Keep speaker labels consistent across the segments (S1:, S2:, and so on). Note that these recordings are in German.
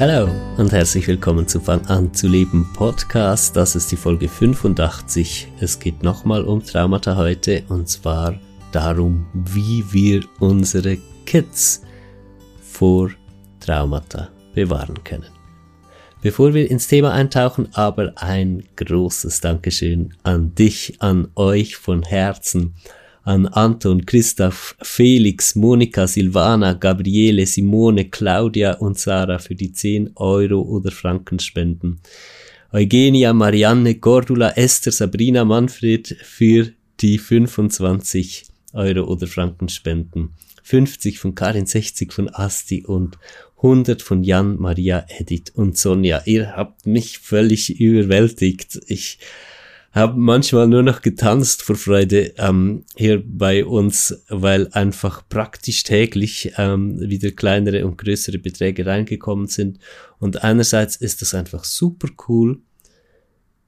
S1: Hallo und herzlich willkommen zu Fang an zu leben Podcast. Das ist die Folge 85. Es geht nochmal um Traumata heute und zwar darum, wie wir unsere Kids vor Traumata bewahren können. Bevor wir ins Thema eintauchen, aber ein großes Dankeschön an dich, an euch von Herzen an Anton, Christoph, Felix, Monika, Silvana, Gabriele, Simone, Claudia und Sarah für die 10 Euro oder Frankenspenden. Eugenia, Marianne, Gordula, Esther, Sabrina, Manfred für die 25 Euro oder Frankenspenden. 50 von Karin, 60 von Asti und 100 von Jan, Maria, Edith und Sonja. Ihr habt mich völlig überwältigt. Ich habe manchmal nur noch getanzt vor Freude ähm, hier bei uns, weil einfach praktisch täglich ähm, wieder kleinere und größere Beträge reingekommen sind. Und einerseits ist das einfach super cool.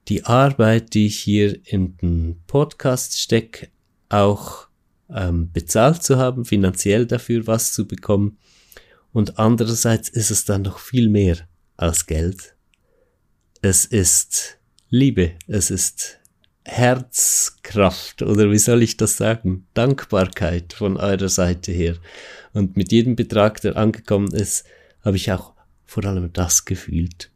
S1: Die Arbeit, die ich hier in den Podcast stecke, auch ähm, bezahlt zu haben, finanziell dafür was zu bekommen. Und andererseits ist es dann noch viel mehr als Geld. Es ist Liebe, es ist Herzkraft oder wie soll ich das sagen? Dankbarkeit von eurer Seite her. Und mit jedem Betrag, der angekommen ist, habe ich auch vor allem das gefühlt.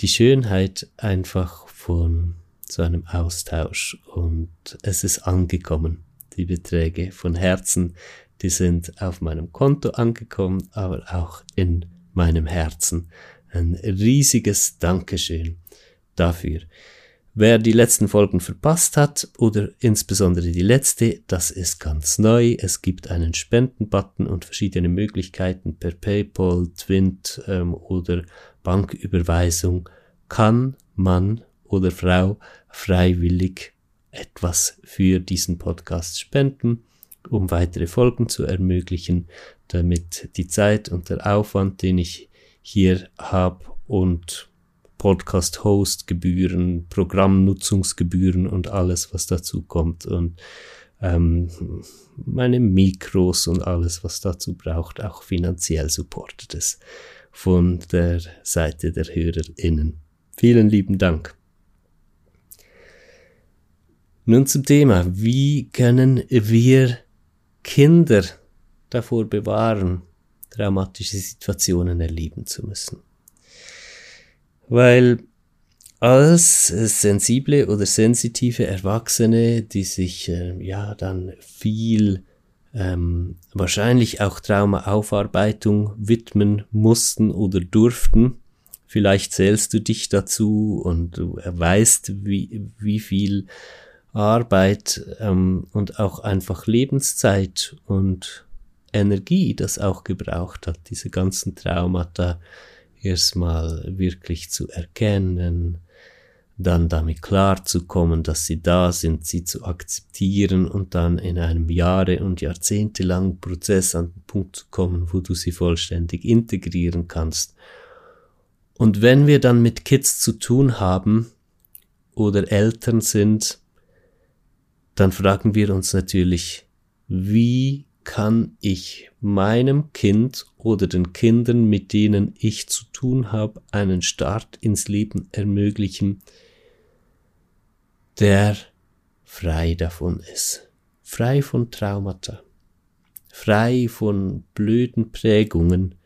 S1: Die Schönheit einfach von so einem Austausch und es ist angekommen. Die Beträge von Herzen, die sind auf meinem Konto angekommen, aber auch in meinem Herzen. Ein riesiges Dankeschön dafür. Wer die letzten Folgen verpasst hat oder insbesondere die letzte, das ist ganz neu. Es gibt einen Spendenbutton und verschiedene Möglichkeiten per PayPal, Twint ähm, oder Banküberweisung kann man oder Frau freiwillig etwas für diesen Podcast spenden, um weitere Folgen zu ermöglichen, damit die Zeit und der Aufwand, den ich hier habe und Podcast-Host-Gebühren, Programmnutzungsgebühren und alles, was dazu kommt und ähm, meine Mikros und alles, was dazu braucht, auch finanziell supportet es von der Seite der HörerInnen. Vielen lieben Dank. Nun zum Thema, wie können wir Kinder davor bewahren, dramatische Situationen erleben zu müssen? Weil als sensible oder sensitive Erwachsene, die sich äh, ja dann viel ähm, wahrscheinlich auch Traumaaufarbeitung widmen mussten oder durften, vielleicht zählst du dich dazu und du weißt, wie, wie viel Arbeit ähm, und auch einfach Lebenszeit und Energie das auch gebraucht hat, diese ganzen Traumata erstmal wirklich zu erkennen, dann damit klarzukommen, dass sie da sind, sie zu akzeptieren und dann in einem Jahre- und jahrzehntelangen Prozess an den Punkt zu kommen, wo du sie vollständig integrieren kannst. Und wenn wir dann mit Kids zu tun haben oder Eltern sind, dann fragen wir uns natürlich, wie kann ich meinem Kind oder den Kindern, mit denen ich zu tun habe, einen Start ins Leben ermöglichen, der frei davon ist, frei von Traumata, frei von blöden Prägungen,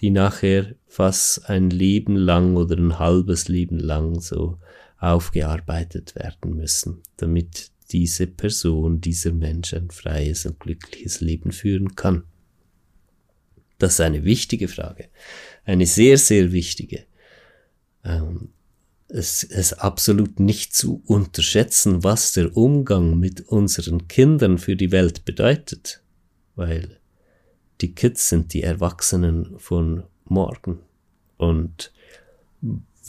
S1: die nachher fast ein Leben lang oder ein halbes Leben lang so aufgearbeitet werden müssen, damit diese Person, dieser Mensch ein freies und glückliches Leben führen kann? Das ist eine wichtige Frage. Eine sehr, sehr wichtige. Ähm, es ist absolut nicht zu unterschätzen, was der Umgang mit unseren Kindern für die Welt bedeutet. Weil die Kids sind die Erwachsenen von morgen. Und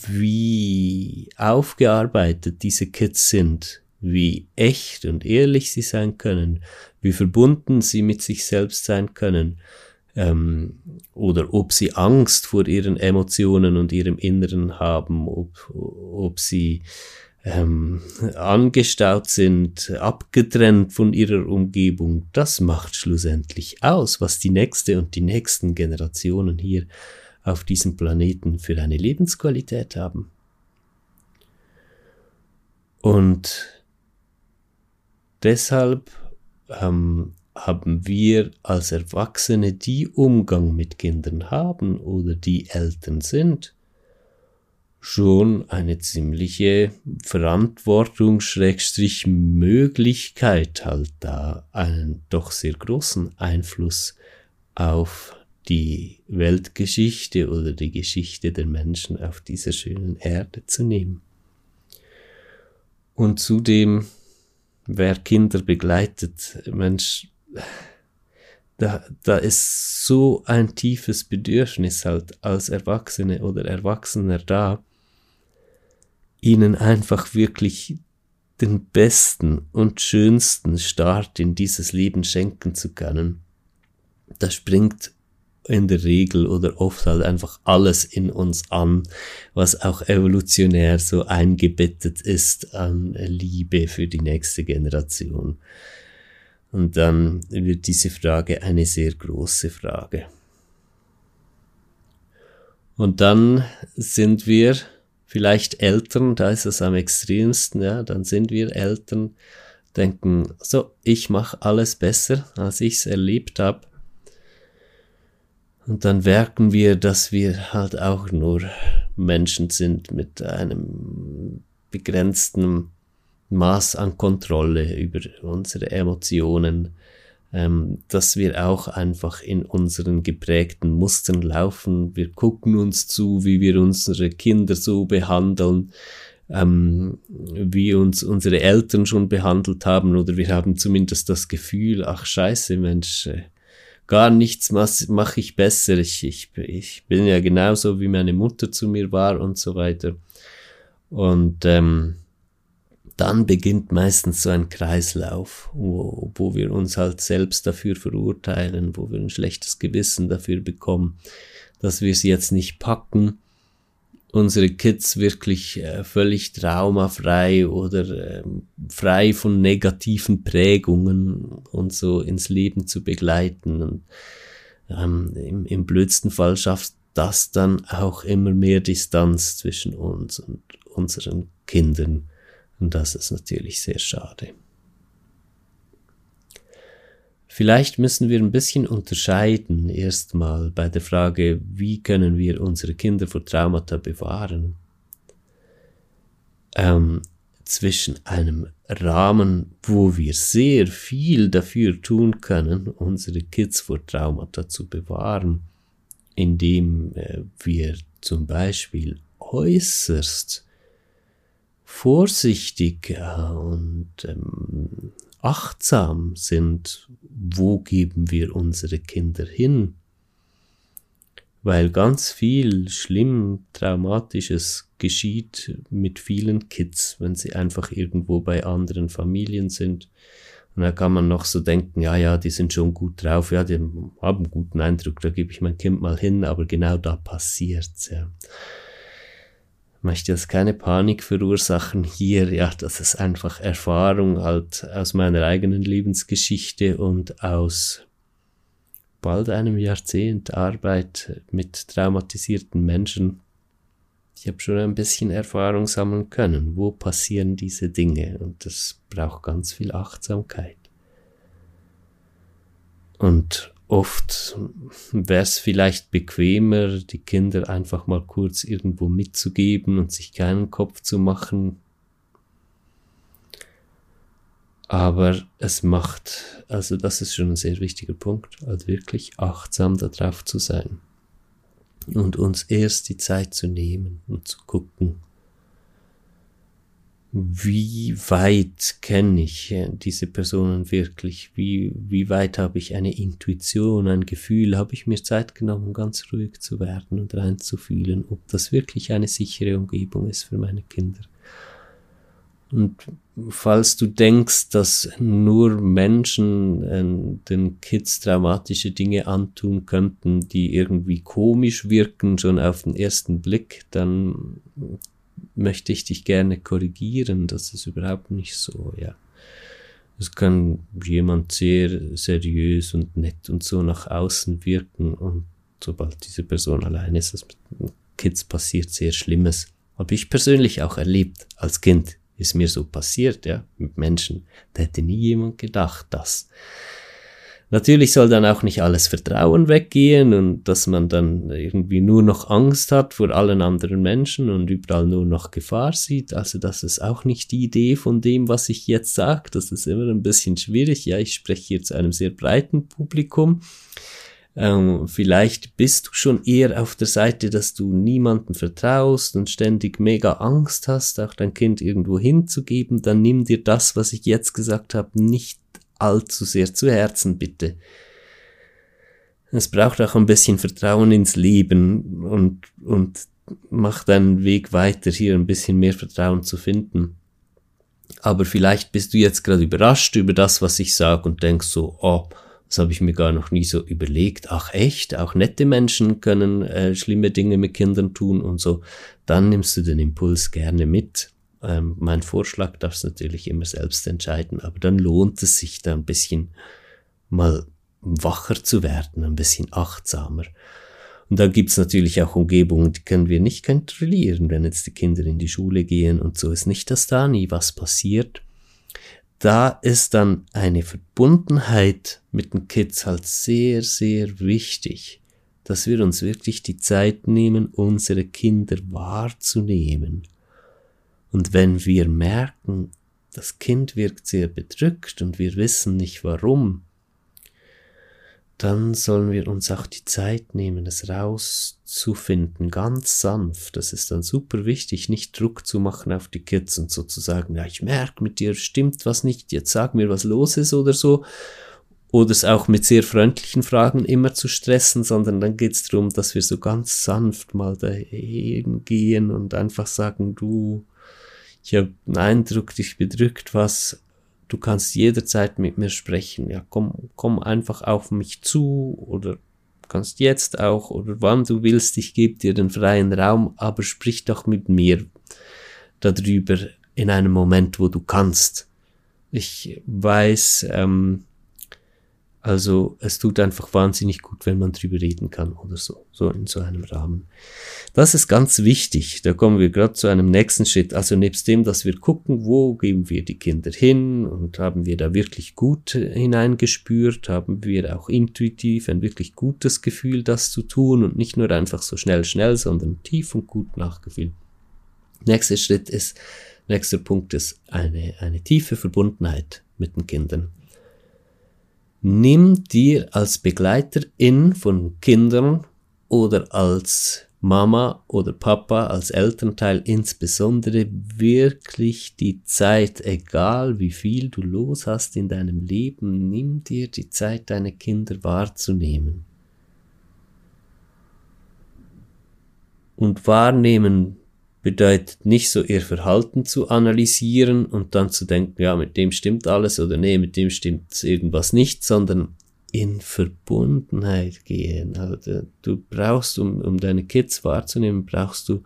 S1: wie aufgearbeitet diese Kids sind, wie echt und ehrlich sie sein können, wie verbunden sie mit sich selbst sein können, ähm, oder ob sie Angst vor ihren Emotionen und ihrem Inneren haben, ob, ob sie ähm, angestaut sind, abgetrennt von ihrer Umgebung, das macht schlussendlich aus, was die nächste und die nächsten Generationen hier auf diesem Planeten für eine Lebensqualität haben. Und deshalb ähm, haben wir als Erwachsene, die Umgang mit Kindern haben oder die Eltern sind, schon eine ziemliche Verantwortung, Schrägstrich Möglichkeit halt da, einen doch sehr großen Einfluss auf die Weltgeschichte oder die Geschichte der Menschen auf dieser schönen Erde zu nehmen. Und zudem, wer Kinder begleitet, Mensch, da, da ist so ein tiefes Bedürfnis halt als Erwachsene oder Erwachsener da, ihnen einfach wirklich den besten und schönsten Start in dieses Leben schenken zu können. Da springt in der Regel oder oft halt einfach alles in uns an, was auch evolutionär so eingebettet ist an Liebe für die nächste Generation. Und dann wird diese Frage eine sehr große Frage. Und dann sind wir vielleicht Eltern, da ist es am extremsten, ja, dann sind wir Eltern, denken, so, ich mache alles besser, als ich es erlebt habe. Und dann merken wir, dass wir halt auch nur Menschen sind mit einem begrenzten Maß an Kontrolle über unsere Emotionen, ähm, dass wir auch einfach in unseren geprägten Mustern laufen. Wir gucken uns zu, wie wir unsere Kinder so behandeln, ähm, wie uns unsere Eltern schon behandelt haben, oder wir haben zumindest das Gefühl, ach scheiße, Mensch, äh, gar nichts mache ich besser. Ich, ich, ich bin ja genauso, wie meine Mutter zu mir war und so weiter. Und ähm, dann beginnt meistens so ein Kreislauf, wo, wo wir uns halt selbst dafür verurteilen, wo wir ein schlechtes Gewissen dafür bekommen, dass wir sie jetzt nicht packen, unsere Kids wirklich äh, völlig traumafrei oder äh, frei von negativen Prägungen und so ins Leben zu begleiten. Und, ähm, im, Im blödsten Fall schafft das dann auch immer mehr Distanz zwischen uns und unseren Kindern. Und das ist natürlich sehr schade. Vielleicht müssen wir ein bisschen unterscheiden erstmal bei der Frage, wie können wir unsere Kinder vor Traumata bewahren, ähm, zwischen einem Rahmen, wo wir sehr viel dafür tun können, unsere Kids vor Traumata zu bewahren, indem äh, wir zum Beispiel äußerst vorsichtig und ähm, achtsam sind, wo geben wir unsere Kinder hin. Weil ganz viel schlimm Traumatisches geschieht mit vielen Kids, wenn sie einfach irgendwo bei anderen Familien sind. Und da kann man noch so denken, ja, ja, die sind schon gut drauf, ja, die haben einen guten Eindruck, da gebe ich mein Kind mal hin, aber genau da passiert's, ja möchte jetzt keine Panik verursachen hier, ja, das ist einfach Erfahrung halt aus meiner eigenen Lebensgeschichte und aus bald einem Jahrzehnt Arbeit mit traumatisierten Menschen. Ich habe schon ein bisschen Erfahrung sammeln können, wo passieren diese Dinge und das braucht ganz viel Achtsamkeit. Und Oft wäre es vielleicht bequemer, die Kinder einfach mal kurz irgendwo mitzugeben und sich keinen Kopf zu machen. Aber es macht, also das ist schon ein sehr wichtiger Punkt, also wirklich achtsam darauf zu sein und uns erst die Zeit zu nehmen und zu gucken, wie weit kenne ich äh, diese Personen wirklich? Wie, wie weit habe ich eine Intuition, ein Gefühl? Habe ich mir Zeit genommen, ganz ruhig zu werden und reinzufühlen, ob das wirklich eine sichere Umgebung ist für meine Kinder? Und falls du denkst, dass nur Menschen äh, den Kids traumatische Dinge antun könnten, die irgendwie komisch wirken, schon auf den ersten Blick, dann möchte ich dich gerne korrigieren. Das ist überhaupt nicht so, ja. Es kann jemand sehr seriös und nett und so nach außen wirken und sobald diese Person allein ist, was mit Kids passiert, sehr Schlimmes. Habe ich persönlich auch erlebt als Kind. Ist mir so passiert, ja, mit Menschen. Da hätte nie jemand gedacht, dass Natürlich soll dann auch nicht alles Vertrauen weggehen und dass man dann irgendwie nur noch Angst hat vor allen anderen Menschen und überall nur noch Gefahr sieht. Also das ist auch nicht die Idee von dem, was ich jetzt sage. Das ist immer ein bisschen schwierig. Ja, ich spreche hier zu einem sehr breiten Publikum. Ähm, vielleicht bist du schon eher auf der Seite, dass du niemandem vertraust und ständig mega Angst hast, auch dein Kind irgendwo hinzugeben. Dann nimm dir das, was ich jetzt gesagt habe, nicht allzu sehr zu Herzen, bitte. Es braucht auch ein bisschen Vertrauen ins Leben und, und mach deinen Weg weiter, hier ein bisschen mehr Vertrauen zu finden. Aber vielleicht bist du jetzt gerade überrascht über das, was ich sage und denkst so, oh, das habe ich mir gar noch nie so überlegt. Ach echt, auch nette Menschen können äh, schlimme Dinge mit Kindern tun und so. Dann nimmst du den Impuls gerne mit ähm, mein Vorschlag darfst natürlich immer selbst entscheiden, aber dann lohnt es sich da ein bisschen mal wacher zu werden, ein bisschen achtsamer. Und dann gibt's natürlich auch Umgebungen, die können wir nicht kontrollieren, wenn jetzt die Kinder in die Schule gehen und so ist nicht, dass da nie was passiert. Da ist dann eine Verbundenheit mit den Kids halt sehr, sehr wichtig, dass wir uns wirklich die Zeit nehmen, unsere Kinder wahrzunehmen und wenn wir merken, das Kind wirkt sehr bedrückt und wir wissen nicht warum, dann sollen wir uns auch die Zeit nehmen, es rauszufinden, ganz sanft. Das ist dann super wichtig, nicht Druck zu machen auf die Kids und sozusagen, ja, ich merke, mit dir stimmt was nicht, jetzt sag mir, was los ist oder so. Oder es auch mit sehr freundlichen Fragen immer zu stressen, sondern dann geht es darum, dass wir so ganz sanft mal dahin gehen und einfach sagen, du, ich habe den Eindruck, dich bedrückt was, du kannst jederzeit mit mir sprechen. Ja, komm, komm einfach auf mich zu oder kannst jetzt auch oder wann du willst, ich gebe dir den freien Raum, aber sprich doch mit mir darüber in einem Moment, wo du kannst. Ich weiß, ähm, also es tut einfach wahnsinnig gut, wenn man drüber reden kann oder so, so in so einem Rahmen. Das ist ganz wichtig. Da kommen wir gerade zu einem nächsten Schritt. Also nebst dem, dass wir gucken, wo geben wir die Kinder hin und haben wir da wirklich gut hineingespürt, haben wir auch intuitiv ein wirklich gutes Gefühl, das zu tun und nicht nur einfach so schnell, schnell, sondern tief und gut nachgefühlt. Nächster Schritt ist, nächster Punkt ist eine, eine tiefe Verbundenheit mit den Kindern. Nimm dir als Begleiterin von Kindern oder als Mama oder Papa, als Elternteil insbesondere wirklich die Zeit, egal wie viel du los hast in deinem Leben, nimm dir die Zeit, deine Kinder wahrzunehmen. Und wahrnehmen bedeutet nicht so ihr Verhalten zu analysieren und dann zu denken, ja, mit dem stimmt alles oder nee, mit dem stimmt irgendwas nicht, sondern in Verbundenheit gehen. Also du brauchst, um, um deine Kids wahrzunehmen, brauchst du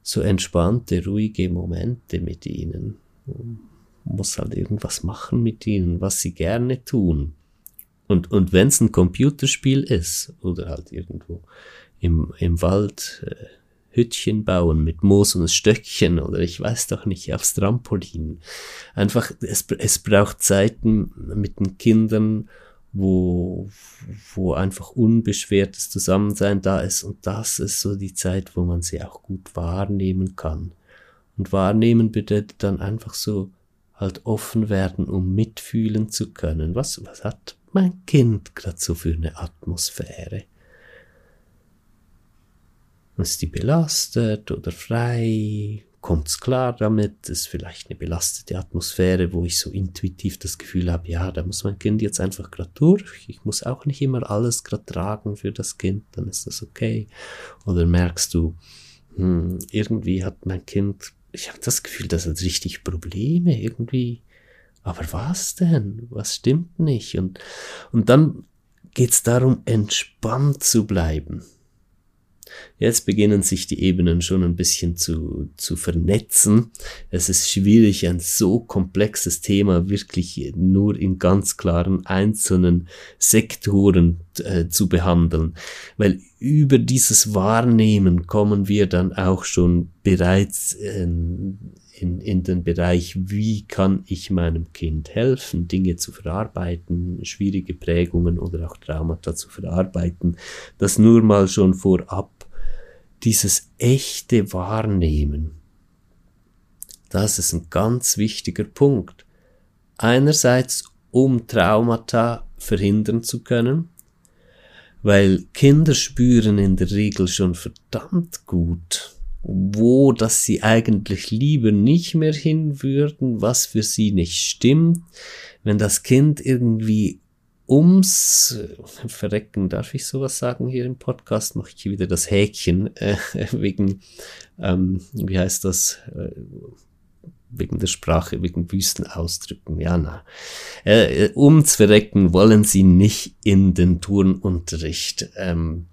S1: so entspannte, ruhige Momente mit ihnen. Du musst halt irgendwas machen mit ihnen, was sie gerne tun. Und, und wenn es ein Computerspiel ist oder halt irgendwo im, im Wald, äh, Hütchen bauen mit Moos und Stöckchen oder ich weiß doch nicht, aufs Trampolin. Einfach, es, es braucht Zeiten mit den Kindern, wo, wo einfach unbeschwertes Zusammensein da ist und das ist so die Zeit, wo man sie auch gut wahrnehmen kann. Und wahrnehmen bedeutet dann einfach so halt offen werden, um mitfühlen zu können. Was, was hat mein Kind gerade so für eine Atmosphäre? Ist die belastet oder frei? kommt's klar damit, ist vielleicht eine belastete Atmosphäre, wo ich so intuitiv das Gefühl habe, ja, da muss mein Kind jetzt einfach gerade durch. Ich muss auch nicht immer alles gerade tragen für das Kind, dann ist das okay. Oder merkst du, hm, irgendwie hat mein Kind, ich habe das Gefühl, das hat richtig Probleme irgendwie. Aber was denn? Was stimmt nicht? Und, und dann geht's darum, entspannt zu bleiben. Jetzt beginnen sich die Ebenen schon ein bisschen zu, zu vernetzen. Es ist schwierig, ein so komplexes Thema wirklich nur in ganz klaren einzelnen Sektoren äh, zu behandeln, weil über dieses Wahrnehmen kommen wir dann auch schon bereits äh, in, in den Bereich, wie kann ich meinem Kind helfen, Dinge zu verarbeiten, schwierige Prägungen oder auch Traumata zu verarbeiten. Das nur mal schon vorab dieses echte Wahrnehmen, das ist ein ganz wichtiger Punkt. Einerseits, um Traumata verhindern zu können, weil Kinder spüren in der Regel schon verdammt gut, wo dass sie eigentlich lieber nicht mehr hin würden, was für sie nicht stimmt, wenn das Kind irgendwie ums Verrecken, darf ich sowas sagen hier im Podcast, mache ich hier wieder das Häkchen äh, wegen, ähm, wie heißt das, äh, wegen der Sprache, wegen Wüstenausdrücken. Ja, na. Äh, ums Verrecken wollen sie nicht in den Turnunterricht. Ähm,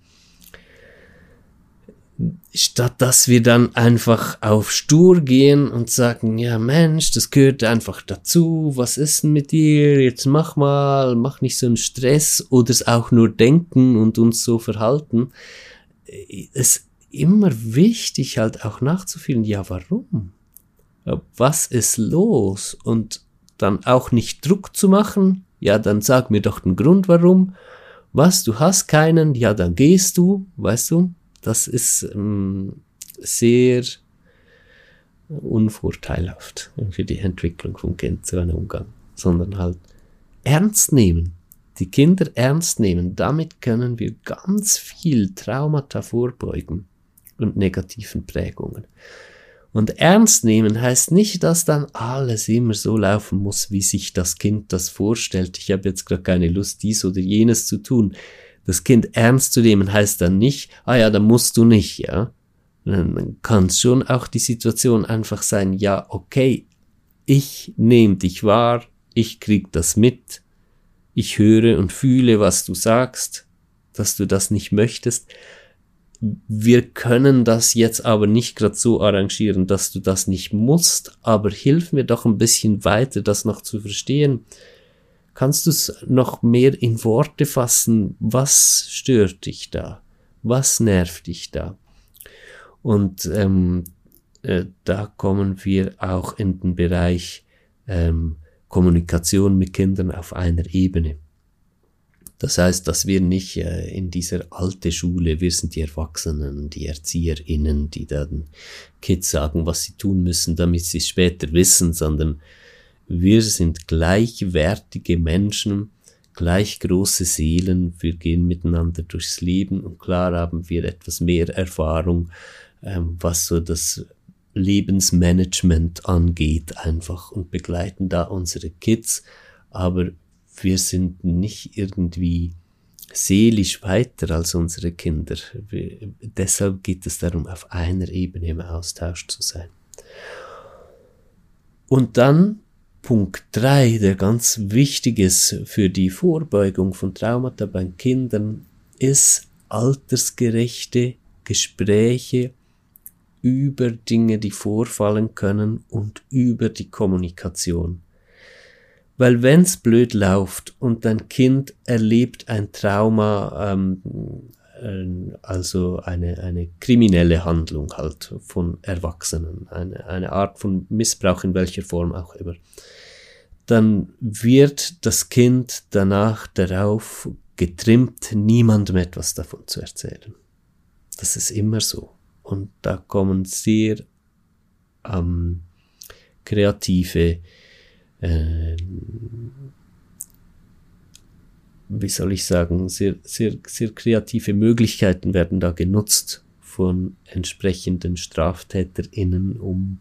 S1: statt dass wir dann einfach auf stur gehen und sagen, ja Mensch, das gehört einfach dazu, was ist denn mit dir, jetzt mach mal, mach nicht so einen Stress oder es auch nur denken und uns so verhalten, ist immer wichtig halt auch nachzufühlen, ja warum? Was ist los? Und dann auch nicht Druck zu machen, ja dann sag mir doch den Grund warum. Was, du hast keinen, ja dann gehst du, weißt du, das ist ähm, sehr unvorteilhaft für die Entwicklung vom Kind zu einem Umgang, sondern halt ernst nehmen. Die Kinder ernst nehmen. Damit können wir ganz viel Traumata vorbeugen und negativen Prägungen. Und ernst nehmen heißt nicht, dass dann alles immer so laufen muss, wie sich das Kind das vorstellt. Ich habe jetzt gerade keine Lust, dies oder jenes zu tun das Kind ernst zu nehmen heißt dann nicht, ah ja, dann musst du nicht, ja. Dann kann schon auch die Situation einfach sein, ja, okay, ich nehme dich wahr, ich krieg das mit, ich höre und fühle, was du sagst, dass du das nicht möchtest. Wir können das jetzt aber nicht gerade so arrangieren, dass du das nicht musst, aber hilf mir doch ein bisschen weiter, das noch zu verstehen. Kannst du es noch mehr in Worte fassen? Was stört dich da? Was nervt dich da? Und ähm, äh, da kommen wir auch in den Bereich ähm, Kommunikation mit Kindern auf einer Ebene. Das heißt, dass wir nicht äh, in dieser alte Schule, wir sind die Erwachsenen, die ErzieherInnen, die dann Kids sagen, was sie tun müssen, damit sie es später wissen, sondern wir sind gleichwertige Menschen, gleich große Seelen, wir gehen miteinander durchs Leben und klar haben wir etwas mehr Erfahrung, ähm, was so das Lebensmanagement angeht, einfach und begleiten da unsere Kids, aber wir sind nicht irgendwie seelisch weiter als unsere Kinder. Wir, deshalb geht es darum, auf einer Ebene im Austausch zu sein. Und dann Punkt 3, der ganz wichtig ist für die Vorbeugung von Traumata bei Kindern, ist altersgerechte Gespräche über Dinge, die vorfallen können und über die Kommunikation. Weil wenn's blöd läuft und dein Kind erlebt ein Trauma, ähm, äh, also eine, eine kriminelle Handlung halt von Erwachsenen, eine, eine Art von Missbrauch in welcher Form auch immer, dann wird das Kind danach darauf getrimmt, niemandem etwas davon zu erzählen. Das ist immer so. Und da kommen sehr ähm, kreative, äh, wie soll ich sagen, sehr, sehr, sehr kreative Möglichkeiten werden da genutzt von entsprechenden StraftäterInnen, um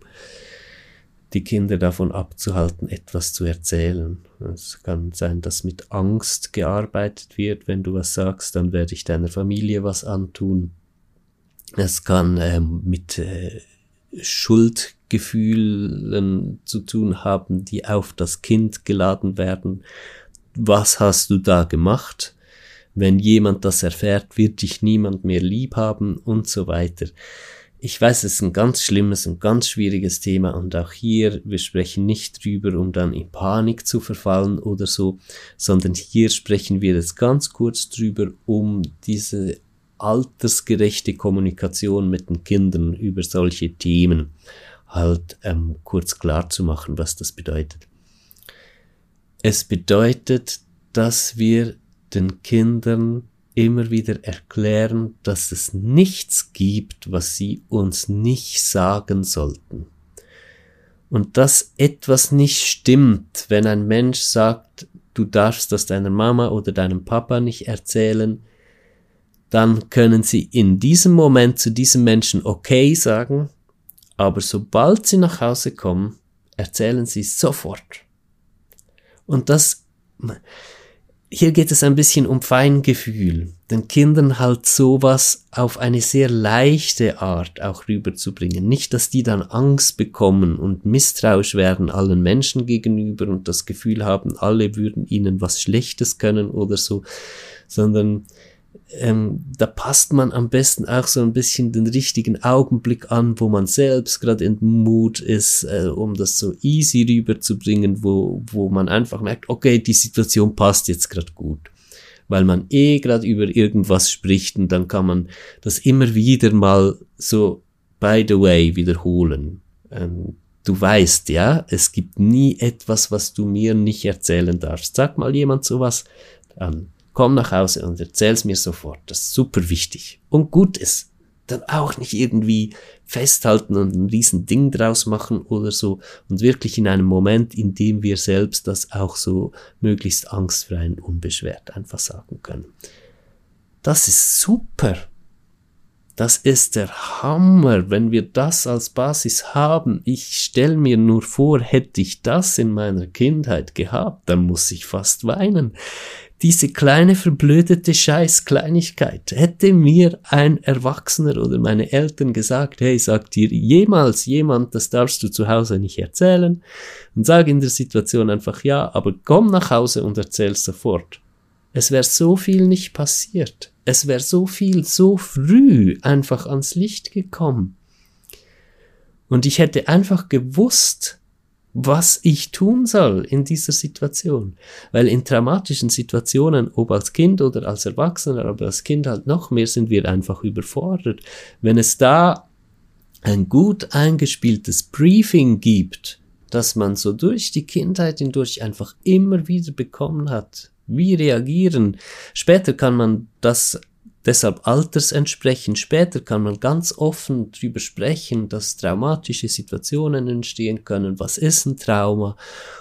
S1: die Kinder davon abzuhalten, etwas zu erzählen. Es kann sein, dass mit Angst gearbeitet wird. Wenn du was sagst, dann werde ich deiner Familie was antun. Es kann ähm, mit äh, Schuldgefühlen zu tun haben, die auf das Kind geladen werden. Was hast du da gemacht? Wenn jemand das erfährt, wird dich niemand mehr lieb haben und so weiter. Ich weiß, es ist ein ganz schlimmes und ganz schwieriges Thema und auch hier, wir sprechen nicht drüber, um dann in Panik zu verfallen oder so, sondern hier sprechen wir jetzt ganz kurz drüber, um diese altersgerechte Kommunikation mit den Kindern über solche Themen halt ähm, kurz klar zu machen, was das bedeutet. Es bedeutet, dass wir den Kindern immer wieder erklären, dass es nichts gibt, was sie uns nicht sagen sollten. Und dass etwas nicht stimmt, wenn ein Mensch sagt, du darfst das deiner Mama oder deinem Papa nicht erzählen, dann können sie in diesem Moment zu diesem Menschen okay sagen, aber sobald sie nach Hause kommen, erzählen sie sofort. Und das, hier geht es ein bisschen um Feingefühl, den Kindern halt sowas auf eine sehr leichte Art auch rüberzubringen. Nicht, dass die dann Angst bekommen und misstrauisch werden allen Menschen gegenüber und das Gefühl haben, alle würden ihnen was Schlechtes können oder so, sondern ähm, da passt man am besten auch so ein bisschen den richtigen Augenblick an, wo man selbst gerade in Mut ist, äh, um das so easy rüberzubringen, wo, wo man einfach merkt, okay, die Situation passt jetzt gerade gut. Weil man eh gerade über irgendwas spricht und dann kann man das immer wieder mal so by the way wiederholen. Ähm, du weißt, ja, es gibt nie etwas, was du mir nicht erzählen darfst. Sag mal jemand sowas, dann komm nach Hause und erzähl's mir sofort. Das ist super wichtig und gut ist. Dann auch nicht irgendwie festhalten und ein riesen Ding draus machen oder so und wirklich in einem Moment, in dem wir selbst das auch so möglichst angstfrei und unbeschwert einfach sagen können. Das ist super. Das ist der Hammer, wenn wir das als Basis haben. Ich stelle mir nur vor, hätte ich das in meiner Kindheit gehabt, dann muss ich fast weinen. Diese kleine verblödete Scheißkleinigkeit. Hätte mir ein Erwachsener oder meine Eltern gesagt, hey, sagt dir jemals jemand, das darfst du zu Hause nicht erzählen, und sag in der Situation einfach ja, aber komm nach Hause und erzähl sofort. Es wäre so viel nicht passiert. Es wäre so viel so früh einfach ans Licht gekommen. Und ich hätte einfach gewusst, was ich tun soll in dieser Situation. Weil in traumatischen Situationen, ob als Kind oder als Erwachsener, aber als Kind halt noch mehr, sind wir einfach überfordert. Wenn es da ein gut eingespieltes Briefing gibt, dass man so durch die Kindheit hindurch einfach immer wieder bekommen hat, wie reagieren. Später kann man das deshalb altersentsprechend. Später kann man ganz offen drüber sprechen, dass traumatische Situationen entstehen können, was ist ein Trauma?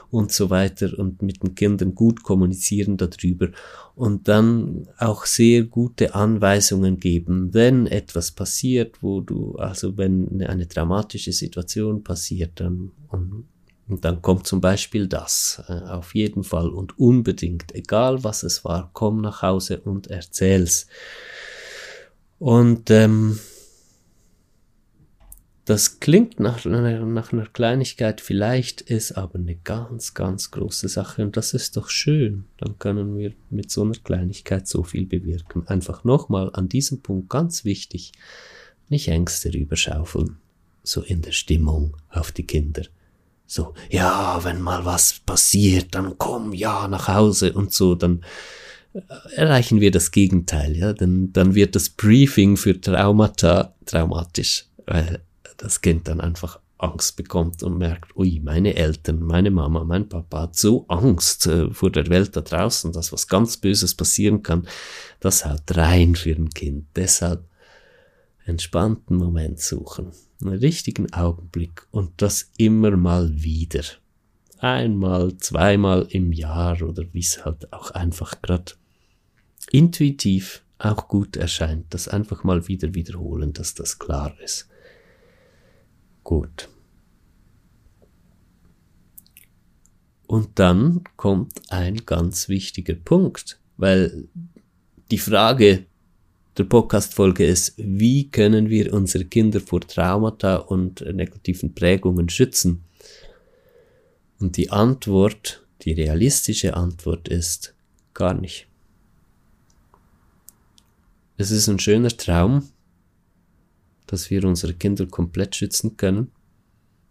S1: Und so weiter. Und mit den Kindern gut kommunizieren darüber. Und dann auch sehr gute Anweisungen geben, wenn etwas passiert, wo du, also wenn eine traumatische Situation passiert, dann, und dann kommt zum Beispiel das, äh, auf jeden Fall und unbedingt, egal was es war, komm nach Hause und erzähl's. Und ähm, das klingt nach, nach einer Kleinigkeit, vielleicht ist aber eine ganz, ganz große Sache und das ist doch schön. Dann können wir mit so einer Kleinigkeit so viel bewirken. Einfach nochmal an diesem Punkt ganz wichtig, nicht Ängste rüberschaufeln, so in der Stimmung auf die Kinder so, ja, wenn mal was passiert, dann komm, ja, nach Hause und so, dann äh, erreichen wir das Gegenteil, ja, dann, dann wird das Briefing für Traumata traumatisch, weil das Kind dann einfach Angst bekommt und merkt, ui, meine Eltern, meine Mama, mein Papa hat so Angst äh, vor der Welt da draußen, dass was ganz Böses passieren kann, das haut rein für ein Kind. Deshalb entspannten Moment suchen einen richtigen Augenblick und das immer mal wieder. Einmal, zweimal im Jahr oder wie es halt auch einfach gerade intuitiv auch gut erscheint. Das einfach mal wieder wiederholen, dass das klar ist. Gut. Und dann kommt ein ganz wichtiger Punkt, weil die Frage der Podcast-Folge ist, wie können wir unsere Kinder vor Traumata und negativen Prägungen schützen? Und die Antwort, die realistische Antwort ist, gar nicht. Es ist ein schöner Traum, dass wir unsere Kinder komplett schützen können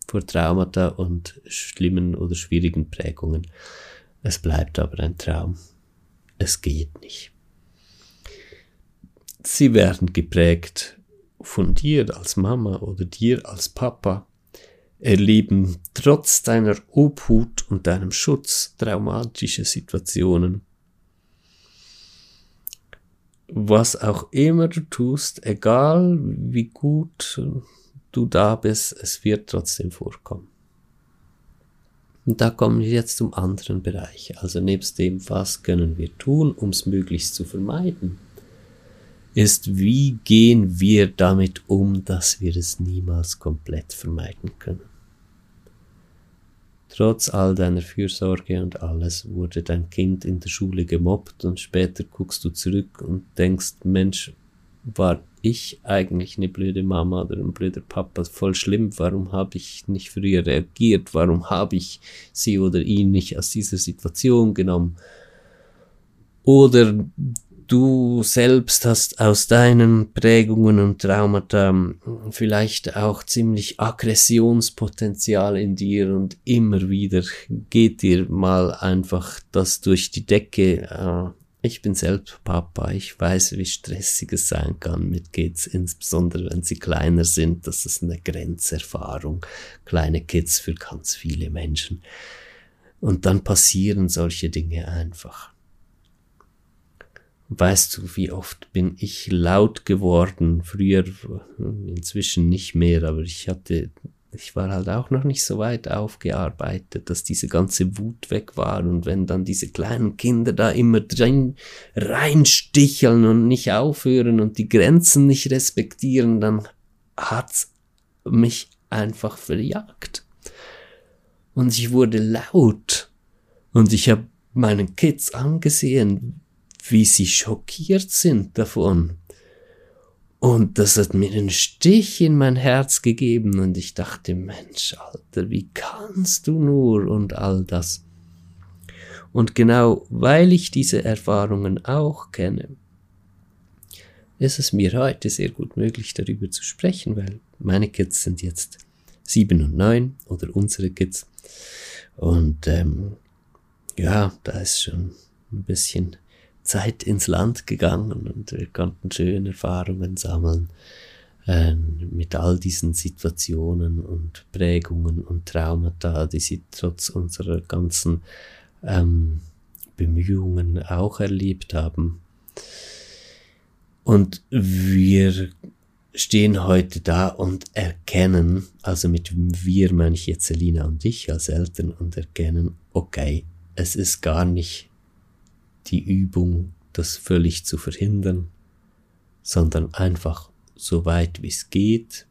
S1: vor Traumata und schlimmen oder schwierigen Prägungen. Es bleibt aber ein Traum. Es geht nicht. Sie werden geprägt von dir als Mama oder dir als Papa, erleben trotz deiner Obhut und deinem Schutz traumatische Situationen. Was auch immer du tust, egal wie gut du da bist, es wird trotzdem vorkommen. Und da kommen wir jetzt zum anderen Bereich. Also nebst dem, was können wir tun, um es möglichst zu vermeiden, ist, wie gehen wir damit um, dass wir es niemals komplett vermeiden können. Trotz all deiner Fürsorge und alles wurde dein Kind in der Schule gemobbt und später guckst du zurück und denkst, Mensch, war ich eigentlich eine blöde Mama oder ein blöder Papa? Voll schlimm. Warum habe ich nicht früher reagiert? Warum habe ich sie oder ihn nicht aus dieser Situation genommen? Oder du selbst hast aus deinen Prägungen und Traumata vielleicht auch ziemlich Aggressionspotenzial in dir und immer wieder geht dir mal einfach das durch die Decke. Äh, ich bin selbst Papa, ich weiß, wie stressig es sein kann mit Kids, insbesondere wenn sie kleiner sind. Das ist eine Grenzerfahrung. Kleine Kids für ganz viele Menschen. Und dann passieren solche Dinge einfach. Weißt du, wie oft bin ich laut geworden? Früher, inzwischen nicht mehr, aber ich hatte ich war halt auch noch nicht so weit aufgearbeitet, dass diese ganze Wut weg war und wenn dann diese kleinen Kinder da immer drin reinsticheln und nicht aufhören und die Grenzen nicht respektieren, dann hat's mich einfach verjagt. Und ich wurde laut und ich habe meinen Kids angesehen, wie sie schockiert sind davon, und das hat mir einen Stich in mein Herz gegeben und ich dachte, Mensch, Alter, wie kannst du nur und all das. Und genau weil ich diese Erfahrungen auch kenne, ist es mir heute sehr gut möglich, darüber zu sprechen, weil meine Kids sind jetzt sieben und neun oder unsere Kids. Und ähm, ja, da ist schon ein bisschen Zeit ins Land gegangen und wir konnten schöne Erfahrungen sammeln äh, mit all diesen Situationen und Prägungen und Traumata, die sie trotz unserer ganzen ähm, Bemühungen auch erlebt haben. Und wir stehen heute da und erkennen, also mit wir meine ich jetzt Selina und ich als Eltern und erkennen, okay, es ist gar nicht die Übung, das völlig zu verhindern, sondern einfach so weit wie es geht,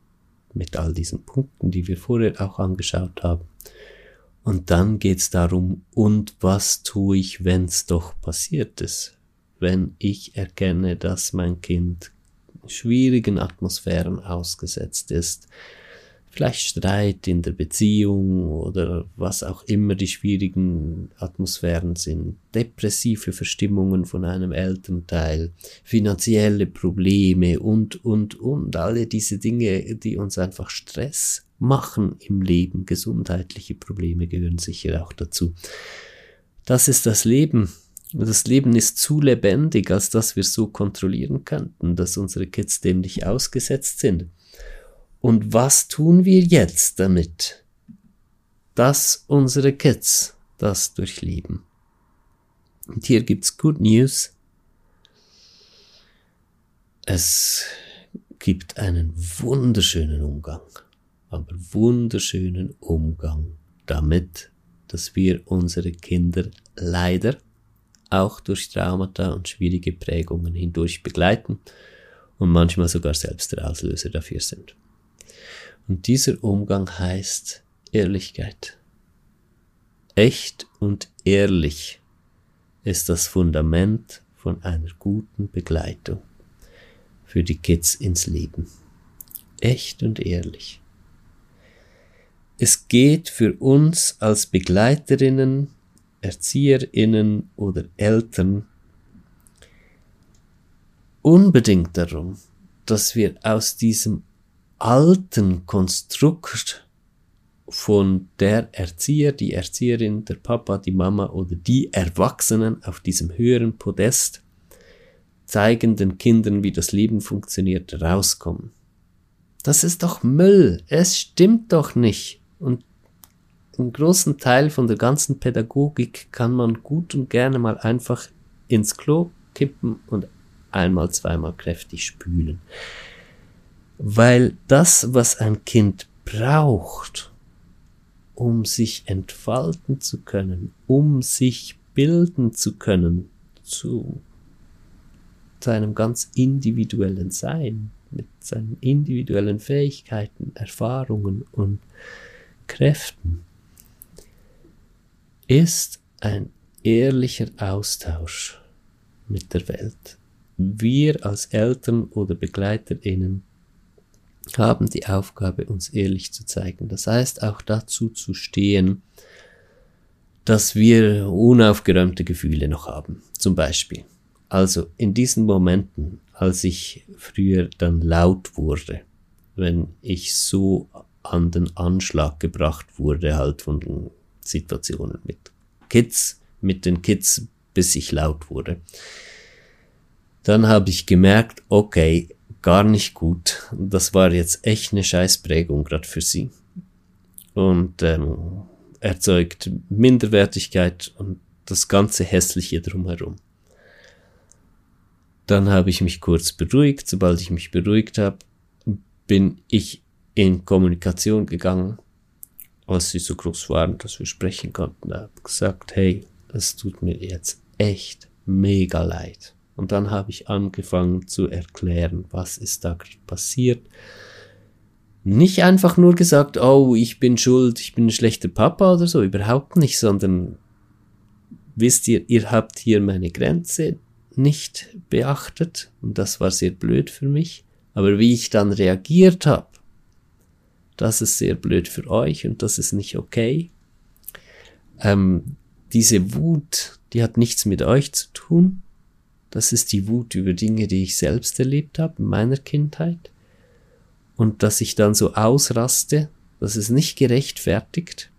S1: mit all diesen Punkten, die wir vorher auch angeschaut haben. Und dann geht's darum, und was tue ich, wenn's doch passiert ist? Wenn ich erkenne, dass mein Kind schwierigen Atmosphären ausgesetzt ist, vielleicht Streit in der Beziehung oder was auch immer die schwierigen Atmosphären sind, depressive Verstimmungen von einem Elternteil, finanzielle Probleme und, und, und, alle diese Dinge, die uns einfach Stress machen im Leben, gesundheitliche Probleme gehören sicher auch dazu. Das ist das Leben. Das Leben ist zu lebendig, als dass wir so kontrollieren könnten, dass unsere Kids dem nicht ausgesetzt sind. Und was tun wir jetzt damit, dass unsere Kids das durchleben? Und hier gibt's Good News. Es gibt einen wunderschönen Umgang, aber wunderschönen Umgang damit, dass wir unsere Kinder leider auch durch Traumata und schwierige Prägungen hindurch begleiten und manchmal sogar selbst der Auslöser dafür sind. Und dieser Umgang heißt Ehrlichkeit. Echt und ehrlich ist das Fundament von einer guten Begleitung für die Kids ins Leben. Echt und ehrlich. Es geht für uns als Begleiterinnen, Erzieherinnen oder Eltern unbedingt darum, dass wir aus diesem alten Konstrukt von der Erzieher, die Erzieherin, der Papa, die Mama oder die Erwachsenen auf diesem höheren Podest zeigen den Kindern, wie das Leben funktioniert, rauskommen. Das ist doch Müll. Es stimmt doch nicht. Und einen großen Teil von der ganzen Pädagogik kann man gut und gerne mal einfach ins Klo kippen und einmal, zweimal kräftig spülen. Weil das, was ein Kind braucht, um sich entfalten zu können, um sich bilden zu können, zu seinem ganz individuellen Sein, mit seinen individuellen Fähigkeiten, Erfahrungen und Kräften, ist ein ehrlicher Austausch mit der Welt. Wir als Eltern oder BegleiterInnen haben die Aufgabe, uns ehrlich zu zeigen. Das heißt, auch dazu zu stehen, dass wir unaufgeräumte Gefühle noch haben. Zum Beispiel. Also in diesen Momenten, als ich früher dann laut wurde, wenn ich so an den Anschlag gebracht wurde, halt von den Situationen mit Kids, mit den Kids, bis ich laut wurde. Dann habe ich gemerkt, okay, gar nicht gut. Das war jetzt echt eine Scheißprägung gerade für sie. Und ähm, erzeugt Minderwertigkeit und das ganze Hässliche drumherum. Dann habe ich mich kurz beruhigt. Sobald ich mich beruhigt habe, bin ich in Kommunikation gegangen, als sie so groß waren, dass wir sprechen konnten. Da habe gesagt, hey, es tut mir jetzt echt mega leid. Und dann habe ich angefangen zu erklären, was ist da passiert. Nicht einfach nur gesagt, oh, ich bin schuld, ich bin ein schlechter Papa oder so, überhaupt nicht, sondern wisst ihr, ihr habt hier meine Grenze nicht beachtet und das war sehr blöd für mich. Aber wie ich dann reagiert habe, das ist sehr blöd für euch und das ist nicht okay. Ähm, diese Wut, die hat nichts mit euch zu tun, das ist die Wut über Dinge, die ich selbst erlebt habe in meiner Kindheit. Und dass ich dann so ausraste, das ist nicht gerechtfertigt.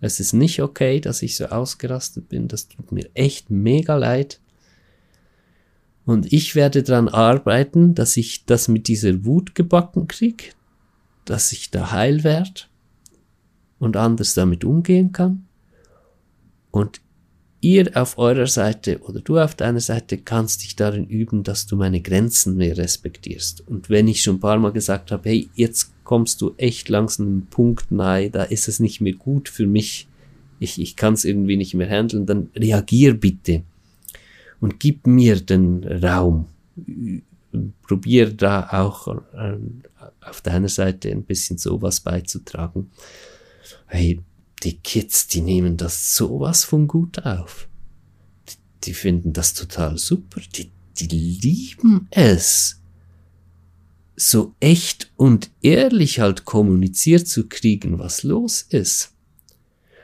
S1: Es ist nicht okay, dass ich so ausgerastet bin. Das tut mir echt mega leid. Und ich werde daran arbeiten, dass ich das mit dieser Wut gebacken krieg, dass ich da heil werde und anders damit umgehen kann. Und ihr auf eurer Seite oder du auf deiner Seite kannst dich darin üben, dass du meine Grenzen mehr respektierst. Und wenn ich schon ein paar Mal gesagt habe, hey, jetzt kommst du echt langsam einen Punkt nahe, da ist es nicht mehr gut für mich, ich, ich kann es irgendwie nicht mehr handeln, dann reagier bitte und gib mir den Raum. Probier da auch äh, auf deiner Seite ein bisschen sowas beizutragen. Hey, die Kids, die nehmen das sowas von gut auf. Die, die finden das total super. Die, die lieben es, so echt und ehrlich halt kommuniziert zu kriegen, was los ist.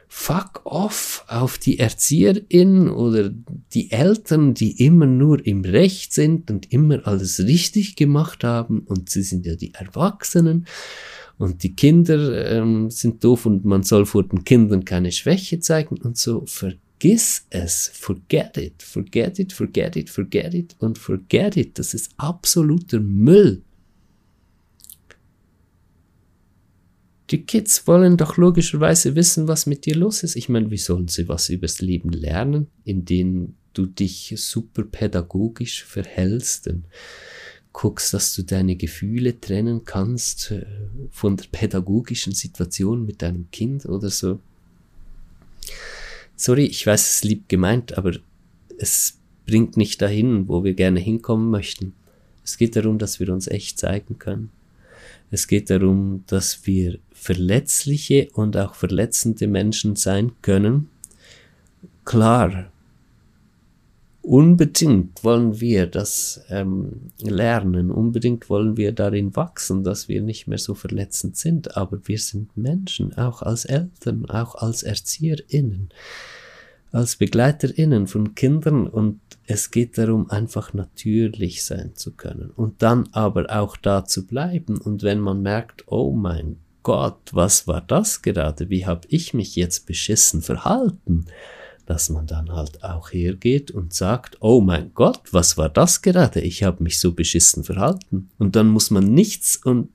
S1: Fuck off auf die Erzieherin oder die Eltern, die immer nur im Recht sind und immer alles richtig gemacht haben und sie sind ja die Erwachsenen und die Kinder ähm, sind doof und man soll vor den Kindern keine Schwäche zeigen und so. Vergiss es, forget it, forget it, forget it, forget it und forget it. Das ist absoluter Müll. Die Kids wollen doch logischerweise wissen, was mit dir los ist. Ich meine, wie sollen sie was übers Leben lernen, indem du dich super pädagogisch verhältst? Und guckst, dass du deine Gefühle trennen kannst äh, von der pädagogischen Situation mit deinem Kind oder so. Sorry, ich weiß, es ist lieb gemeint, aber es bringt nicht dahin, wo wir gerne hinkommen möchten. Es geht darum, dass wir uns echt zeigen können. Es geht darum, dass wir verletzliche und auch verletzende Menschen sein können. Klar, unbedingt wollen wir das ähm, lernen, unbedingt wollen wir darin wachsen, dass wir nicht mehr so verletzend sind, aber wir sind Menschen, auch als Eltern, auch als Erzieherinnen als BegleiterInnen von Kindern und es geht darum, einfach natürlich sein zu können und dann aber auch da zu bleiben. Und wenn man merkt, oh mein Gott, was war das gerade? Wie habe ich mich jetzt beschissen verhalten? Dass man dann halt auch hergeht und sagt, oh mein Gott, was war das gerade? Ich habe mich so beschissen verhalten. Und dann muss man nichts und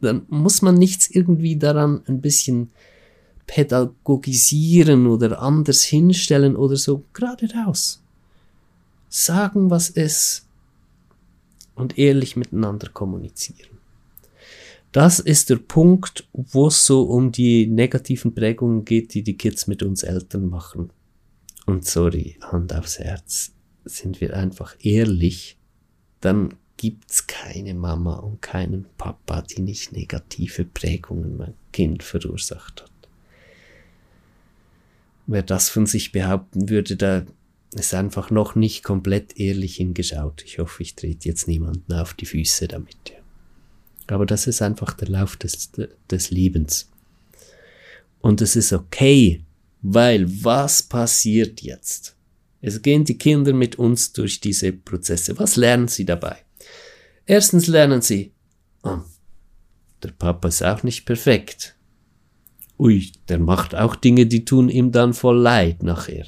S1: dann muss man nichts irgendwie daran ein bisschen pädagogisieren oder anders hinstellen oder so, gerade raus. Sagen, was ist und ehrlich miteinander kommunizieren. Das ist der Punkt, wo es so um die negativen Prägungen geht, die die Kids mit uns Eltern machen. Und sorry, Hand aufs Herz, sind wir einfach ehrlich, dann gibt's keine Mama und keinen Papa, die nicht negative Prägungen mein Kind verursacht hat wer das von sich behaupten würde, da ist einfach noch nicht komplett ehrlich hingeschaut. Ich hoffe, ich trete jetzt niemanden auf die Füße damit. Ja. Aber das ist einfach der Lauf des, des Lebens. Und es ist okay, weil was passiert jetzt? Es gehen die Kinder mit uns durch diese Prozesse. Was lernen sie dabei? Erstens lernen sie, oh, der Papa ist auch nicht perfekt ui, der macht auch Dinge, die tun ihm dann voll leid nachher.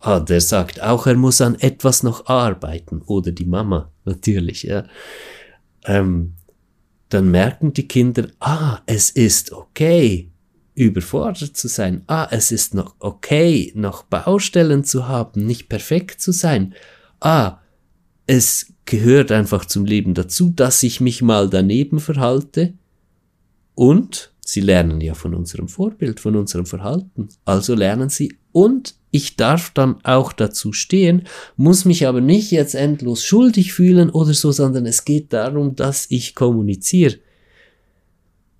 S1: Ah, der sagt auch, er muss an etwas noch arbeiten. Oder die Mama, natürlich, ja. Ähm, dann merken die Kinder, ah, es ist okay, überfordert zu sein. Ah, es ist noch okay, noch Baustellen zu haben, nicht perfekt zu sein. Ah, es gehört einfach zum Leben dazu, dass ich mich mal daneben verhalte. Und Sie lernen ja von unserem Vorbild, von unserem Verhalten. Also lernen sie und ich darf dann auch dazu stehen, muss mich aber nicht jetzt endlos schuldig fühlen oder so, sondern es geht darum, dass ich kommuniziere.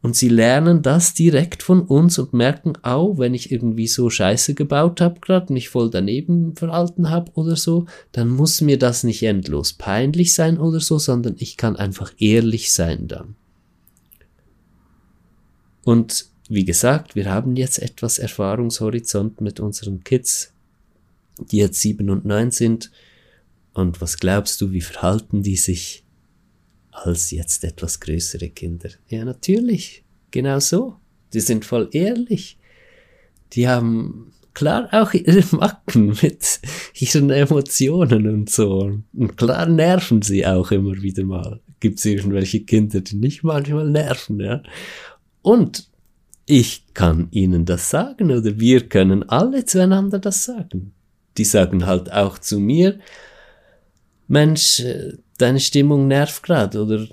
S1: Und sie lernen das direkt von uns und merken auch, wenn ich irgendwie so Scheiße gebaut habe, gerade mich voll daneben verhalten habe oder so, dann muss mir das nicht endlos peinlich sein oder so, sondern ich kann einfach ehrlich sein dann. Und wie gesagt, wir haben jetzt etwas Erfahrungshorizont mit unseren Kids, die jetzt sieben und neun sind. Und was glaubst du, wie verhalten die sich als jetzt etwas größere Kinder? Ja, natürlich. Genau so. Die sind voll ehrlich. Die haben klar auch ihre Macken mit ihren Emotionen und so. Und klar nerven sie auch immer wieder mal. Gibt es irgendwelche Kinder, die nicht manchmal nerven, ja? Und ich kann ihnen das sagen oder wir können alle zueinander das sagen. Die sagen halt auch zu mir, Mensch, äh, deine Stimmung nervt gerade oder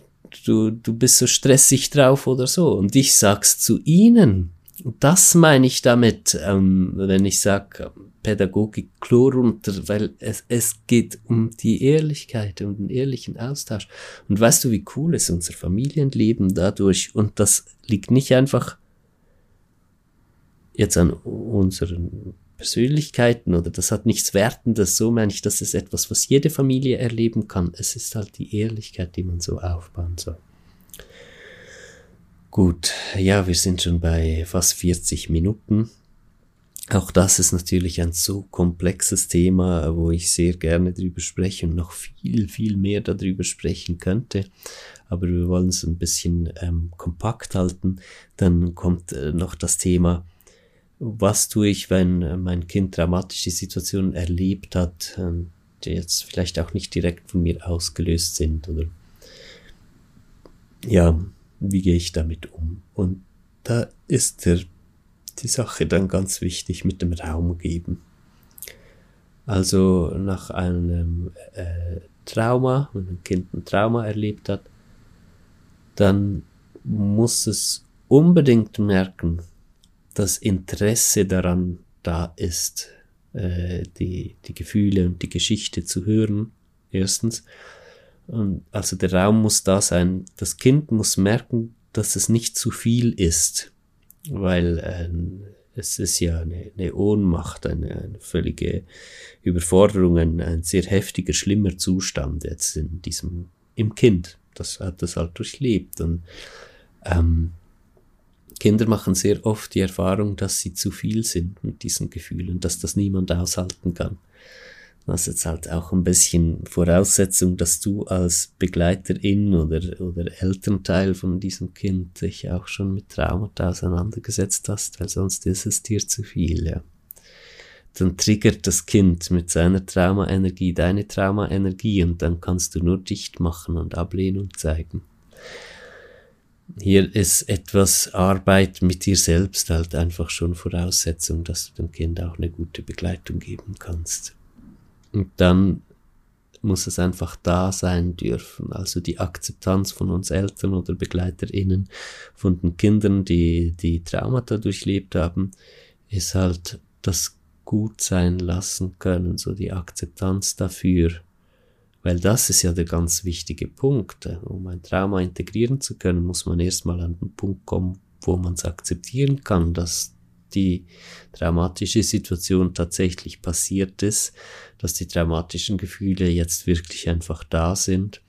S1: du, du bist so stressig drauf oder so. Und ich sag's zu ihnen. Das meine ich damit, ähm, wenn ich sage, Pädagogik Chlor runter, weil es, es geht um die Ehrlichkeit, um den ehrlichen Austausch. Und weißt du, wie cool ist unser Familienleben dadurch? Und das liegt nicht einfach jetzt an unseren Persönlichkeiten oder das hat nichts Wertendes, so meine ich, das ist etwas, was jede Familie erleben kann. Es ist halt die Ehrlichkeit, die man so aufbauen soll. Gut, ja, wir sind schon bei fast 40 Minuten. Auch das ist natürlich ein so komplexes Thema, wo ich sehr gerne drüber spreche und noch viel, viel mehr darüber sprechen könnte. Aber wir wollen es ein bisschen ähm, kompakt halten. Dann kommt äh, noch das Thema, was tue ich, wenn äh, mein Kind dramatische Situationen erlebt hat, die jetzt vielleicht auch nicht direkt von mir ausgelöst sind oder ja, wie gehe ich damit um? Und da ist der die Sache dann ganz wichtig mit dem Raum geben. Also nach einem äh, Trauma, wenn ein Kind ein Trauma erlebt hat, dann muss es unbedingt merken, dass Interesse daran da ist. äh, die, die Gefühle und die Geschichte zu hören, erstens. Und also der Raum muss da sein. Das Kind muss merken, dass es nicht zu viel ist, weil äh, es ist ja eine, eine Ohnmacht, eine, eine völlige Überforderung, ein, ein sehr heftiger, schlimmer Zustand jetzt in diesem, im Kind. Das hat das halt durchlebt. Und ähm, Kinder machen sehr oft die Erfahrung, dass sie zu viel sind mit diesen Gefühlen, dass das niemand aushalten kann. Das ist jetzt halt auch ein bisschen Voraussetzung, dass du als Begleiterin oder, oder Elternteil von diesem Kind dich auch schon mit Traumata auseinandergesetzt hast, weil sonst ist es dir zu viel, ja. Dann triggert das Kind mit seiner Traumaenergie deine Traumaenergie und dann kannst du nur dicht machen und Ablehnung zeigen. Hier ist etwas Arbeit mit dir selbst halt einfach schon Voraussetzung, dass du dem Kind auch eine gute Begleitung geben kannst. Und dann muss es einfach da sein dürfen. Also die Akzeptanz von uns Eltern oder BegleiterInnen, von den Kindern, die die Traumata durchlebt haben, ist halt das gut sein lassen können, so die Akzeptanz dafür. Weil das ist ja der ganz wichtige Punkt. Um ein Trauma integrieren zu können, muss man erstmal an den Punkt kommen, wo man es akzeptieren kann, dass die traumatische Situation tatsächlich passiert ist, dass die traumatischen Gefühle jetzt wirklich einfach da sind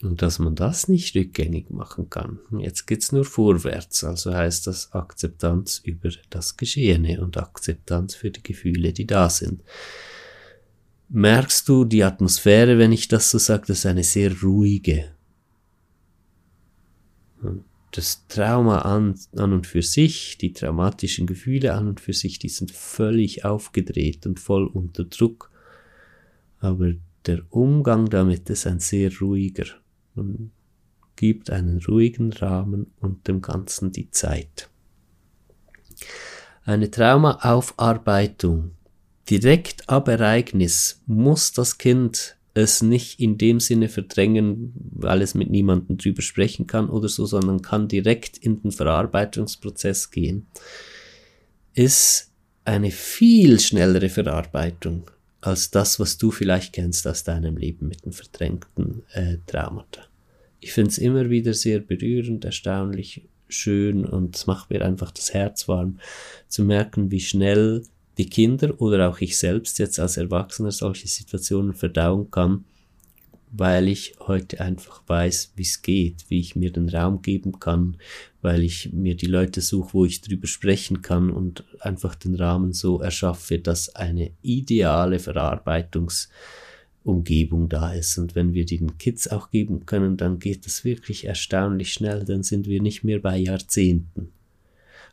S1: und dass man das nicht rückgängig machen kann. Jetzt geht's nur vorwärts, also heißt das Akzeptanz über das Geschehene und Akzeptanz für die Gefühle, die da sind. Merkst du die Atmosphäre, wenn ich das so sage, das ist eine sehr ruhige das Trauma an, an und für sich, die traumatischen Gefühle an und für sich, die sind völlig aufgedreht und voll unter Druck. Aber der Umgang damit ist ein sehr ruhiger und gibt einen ruhigen Rahmen und dem Ganzen die Zeit. Eine Traumaaufarbeitung direkt ab Ereignis muss das Kind es nicht in dem Sinne verdrängen, weil es mit niemandem drüber sprechen kann oder so, sondern kann direkt in den Verarbeitungsprozess gehen, ist eine viel schnellere Verarbeitung als das, was du vielleicht kennst aus deinem Leben mit den verdrängten äh, Traumata. Ich finde es immer wieder sehr berührend, erstaunlich schön und es macht mir einfach das Herz warm zu merken, wie schnell die Kinder oder auch ich selbst jetzt als Erwachsener solche Situationen verdauen kann, weil ich heute einfach weiß, wie es geht, wie ich mir den Raum geben kann, weil ich mir die Leute suche, wo ich drüber sprechen kann und einfach den Rahmen so erschaffe, dass eine ideale Verarbeitungsumgebung da ist. Und wenn wir den Kids auch geben können, dann geht das wirklich erstaunlich schnell, dann sind wir nicht mehr bei Jahrzehnten.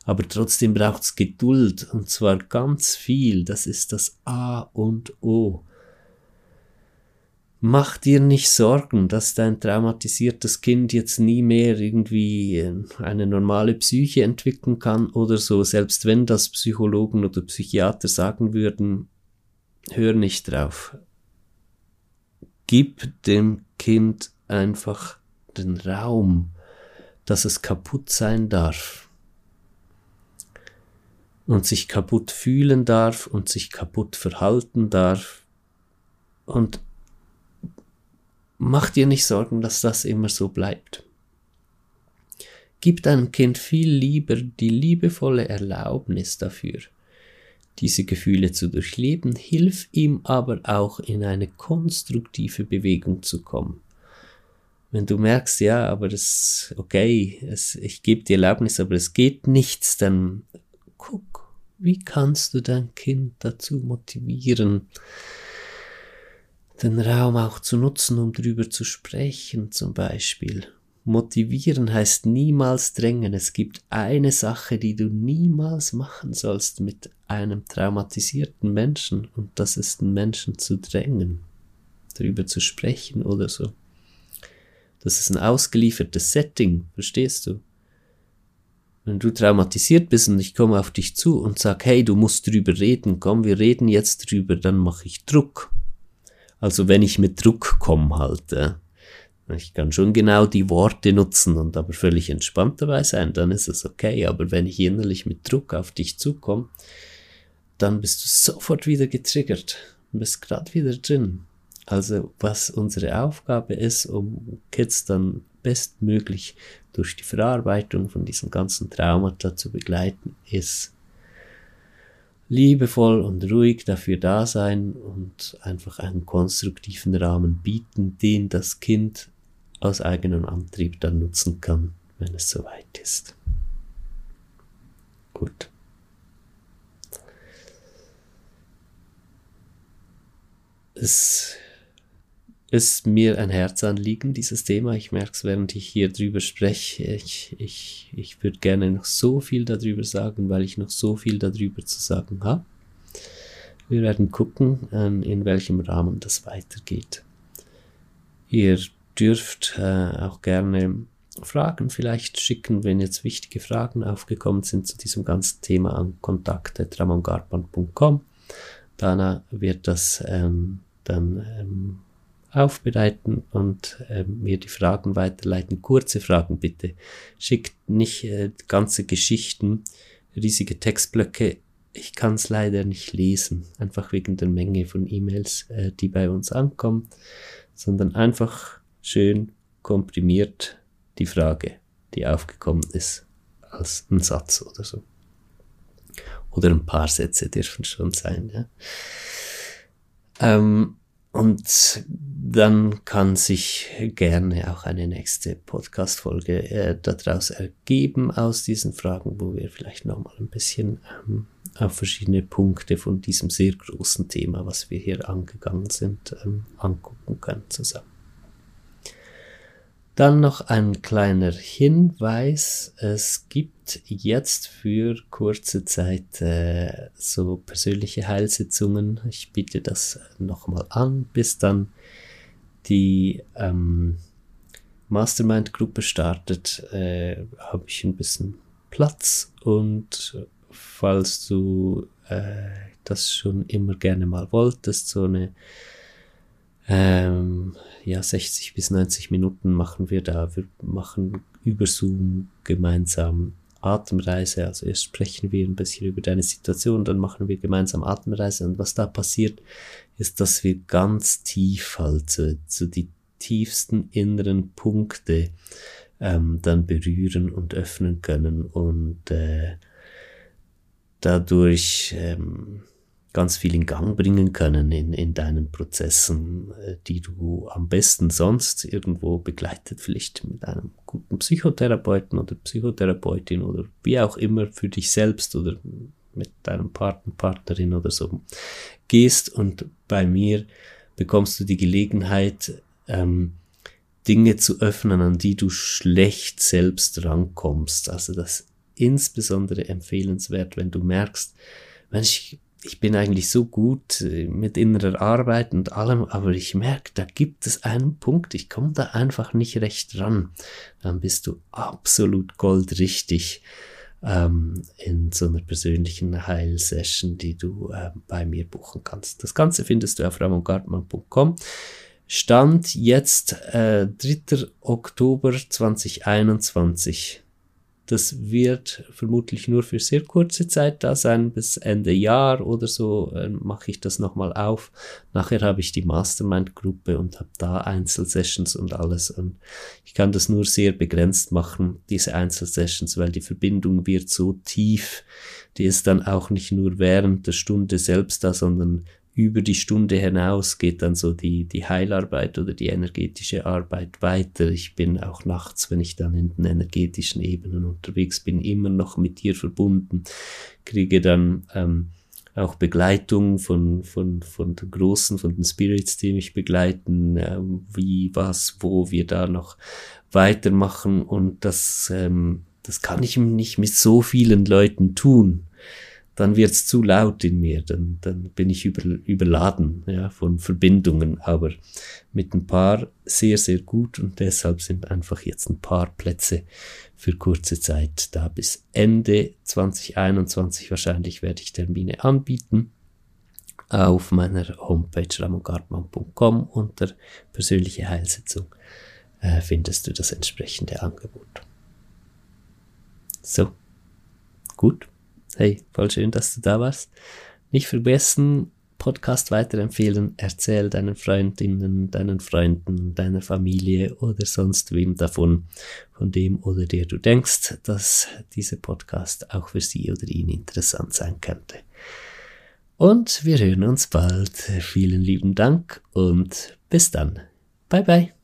S1: Aber trotzdem braucht's Geduld und zwar ganz viel. Das ist das A und O. Mach dir nicht Sorgen, dass dein traumatisiertes Kind jetzt nie mehr irgendwie eine normale Psyche entwickeln kann oder so, selbst wenn das Psychologen oder Psychiater sagen würden, hör nicht drauf. Gib dem Kind einfach den Raum, dass es kaputt sein darf und sich kaputt fühlen darf und sich kaputt verhalten darf. Und mach dir nicht Sorgen, dass das immer so bleibt. Gib deinem Kind viel lieber die liebevolle Erlaubnis dafür, diese Gefühle zu durchleben, hilf ihm aber auch in eine konstruktive Bewegung zu kommen. Wenn du merkst, ja, aber das, okay, es, ich gebe die Erlaubnis, aber es geht nichts, dann guck, wie kannst du dein Kind dazu motivieren, den Raum auch zu nutzen, um drüber zu sprechen, zum Beispiel. Motivieren heißt niemals drängen. Es gibt eine Sache, die du niemals machen sollst mit einem traumatisierten Menschen, und das ist den Menschen zu drängen, darüber zu sprechen oder so. Das ist ein ausgeliefertes Setting, verstehst du? Wenn du traumatisiert bist und ich komme auf dich zu und sag, hey, du musst drüber reden, komm, wir reden jetzt drüber, dann mache ich Druck. Also wenn ich mit Druck komme halt, äh, ich kann schon genau die Worte nutzen und aber völlig entspannt dabei sein, dann ist es okay. Aber wenn ich innerlich mit Druck auf dich zukomme, dann bist du sofort wieder getriggert und bist gerade wieder drin. Also was unsere Aufgabe ist, um Kids dann bestmöglich durch die Verarbeitung von diesen ganzen Traumata zu begleiten, ist liebevoll und ruhig dafür da sein und einfach einen konstruktiven Rahmen bieten, den das Kind aus eigenem Antrieb dann nutzen kann, wenn es soweit ist. Gut. Es ist mir ein Herzanliegen, dieses Thema. Ich merke es, während ich hier drüber spreche. Ich, ich, ich würde gerne noch so viel darüber sagen, weil ich noch so viel darüber zu sagen habe. Wir werden gucken, ähm, in welchem Rahmen das weitergeht. Ihr dürft äh, auch gerne Fragen vielleicht schicken, wenn jetzt wichtige Fragen aufgekommen sind zu diesem ganzen Thema an kontakte.ramongarpan.com. Dana wird das ähm, dann ähm, aufbereiten und äh, mir die Fragen weiterleiten. Kurze Fragen bitte. Schickt nicht äh, ganze Geschichten, riesige Textblöcke. Ich kann es leider nicht lesen, einfach wegen der Menge von E-Mails, äh, die bei uns ankommen, sondern einfach schön komprimiert die Frage, die aufgekommen ist, als ein Satz oder so. Oder ein paar Sätze dürfen schon sein. Ja. Ähm, und dann kann sich gerne auch eine nächste Podcast-Folge äh, daraus ergeben aus diesen Fragen, wo wir vielleicht nochmal ein bisschen ähm, auf verschiedene Punkte von diesem sehr großen Thema, was wir hier angegangen sind, ähm, angucken können zusammen. Dann noch ein kleiner Hinweis. Es gibt jetzt für kurze Zeit äh, so persönliche Heilsitzungen. Ich biete das nochmal an, bis dann die ähm, Mastermind-Gruppe startet, äh, habe ich ein bisschen Platz und falls du äh, das schon immer gerne mal wolltest, so eine ähm, ja, 60 bis 90 Minuten machen wir da. Wir machen über Zoom gemeinsam Atemreise. Also erst sprechen wir ein bisschen über deine Situation, dann machen wir gemeinsam Atemreise. Und was da passiert, ist, dass wir ganz tief halt so, so die tiefsten inneren Punkte ähm, dann berühren und öffnen können und äh, dadurch ähm, ganz viel in Gang bringen können in, in deinen Prozessen, äh, die du am besten sonst irgendwo begleitet, vielleicht mit einem guten Psychotherapeuten oder Psychotherapeutin oder wie auch immer für dich selbst oder mit deinem Partner, Partnerin oder so gehst und bei mir bekommst du die Gelegenheit, ähm, Dinge zu öffnen, an die du schlecht selbst rankommst. Also das insbesondere empfehlenswert, wenn du merkst, wenn ich ich bin eigentlich so gut äh, mit innerer Arbeit und allem, aber ich merke, da gibt es einen Punkt, ich komme da einfach nicht recht ran. Dann bist du absolut goldrichtig ähm, in so einer persönlichen Heilsession, die du äh, bei mir buchen kannst. Das Ganze findest du auf ramongartmann.com. Stand jetzt äh, 3. Oktober 2021. Das wird vermutlich nur für sehr kurze Zeit da sein, bis Ende Jahr oder so äh, mache ich das nochmal auf. Nachher habe ich die Mastermind-Gruppe und habe da Einzelsessions und alles. Und ich kann das nur sehr begrenzt machen, diese Einzelsessions, weil die Verbindung wird so tief, die ist dann auch nicht nur während der Stunde selbst da, sondern über die Stunde hinaus geht dann so die, die Heilarbeit oder die energetische Arbeit weiter. Ich bin auch nachts, wenn ich dann in den energetischen Ebenen unterwegs bin, immer noch mit dir verbunden, kriege dann ähm, auch Begleitung von, von, von den Großen, von den Spirits, die mich begleiten, ähm, wie, was, wo wir da noch weitermachen. Und das, ähm, das kann ich nicht mit so vielen Leuten tun dann wird's zu laut in mir, dann, dann bin ich über, überladen ja, von Verbindungen, aber mit ein paar sehr, sehr gut und deshalb sind einfach jetzt ein paar Plätze für kurze Zeit da. Bis Ende 2021 wahrscheinlich werde ich Termine anbieten. Auf meiner Homepage ramongartmann.com unter persönliche Heilsitzung äh, findest du das entsprechende Angebot. So, gut. Hey, voll schön, dass du da warst. Nicht vergessen, Podcast weiterempfehlen, erzähl deinen Freundinnen, deinen Freunden, deiner Familie oder sonst wem davon, von dem oder der du denkst, dass dieser Podcast auch für sie oder ihn interessant sein könnte. Und wir hören uns bald. Vielen lieben Dank und bis dann. Bye bye.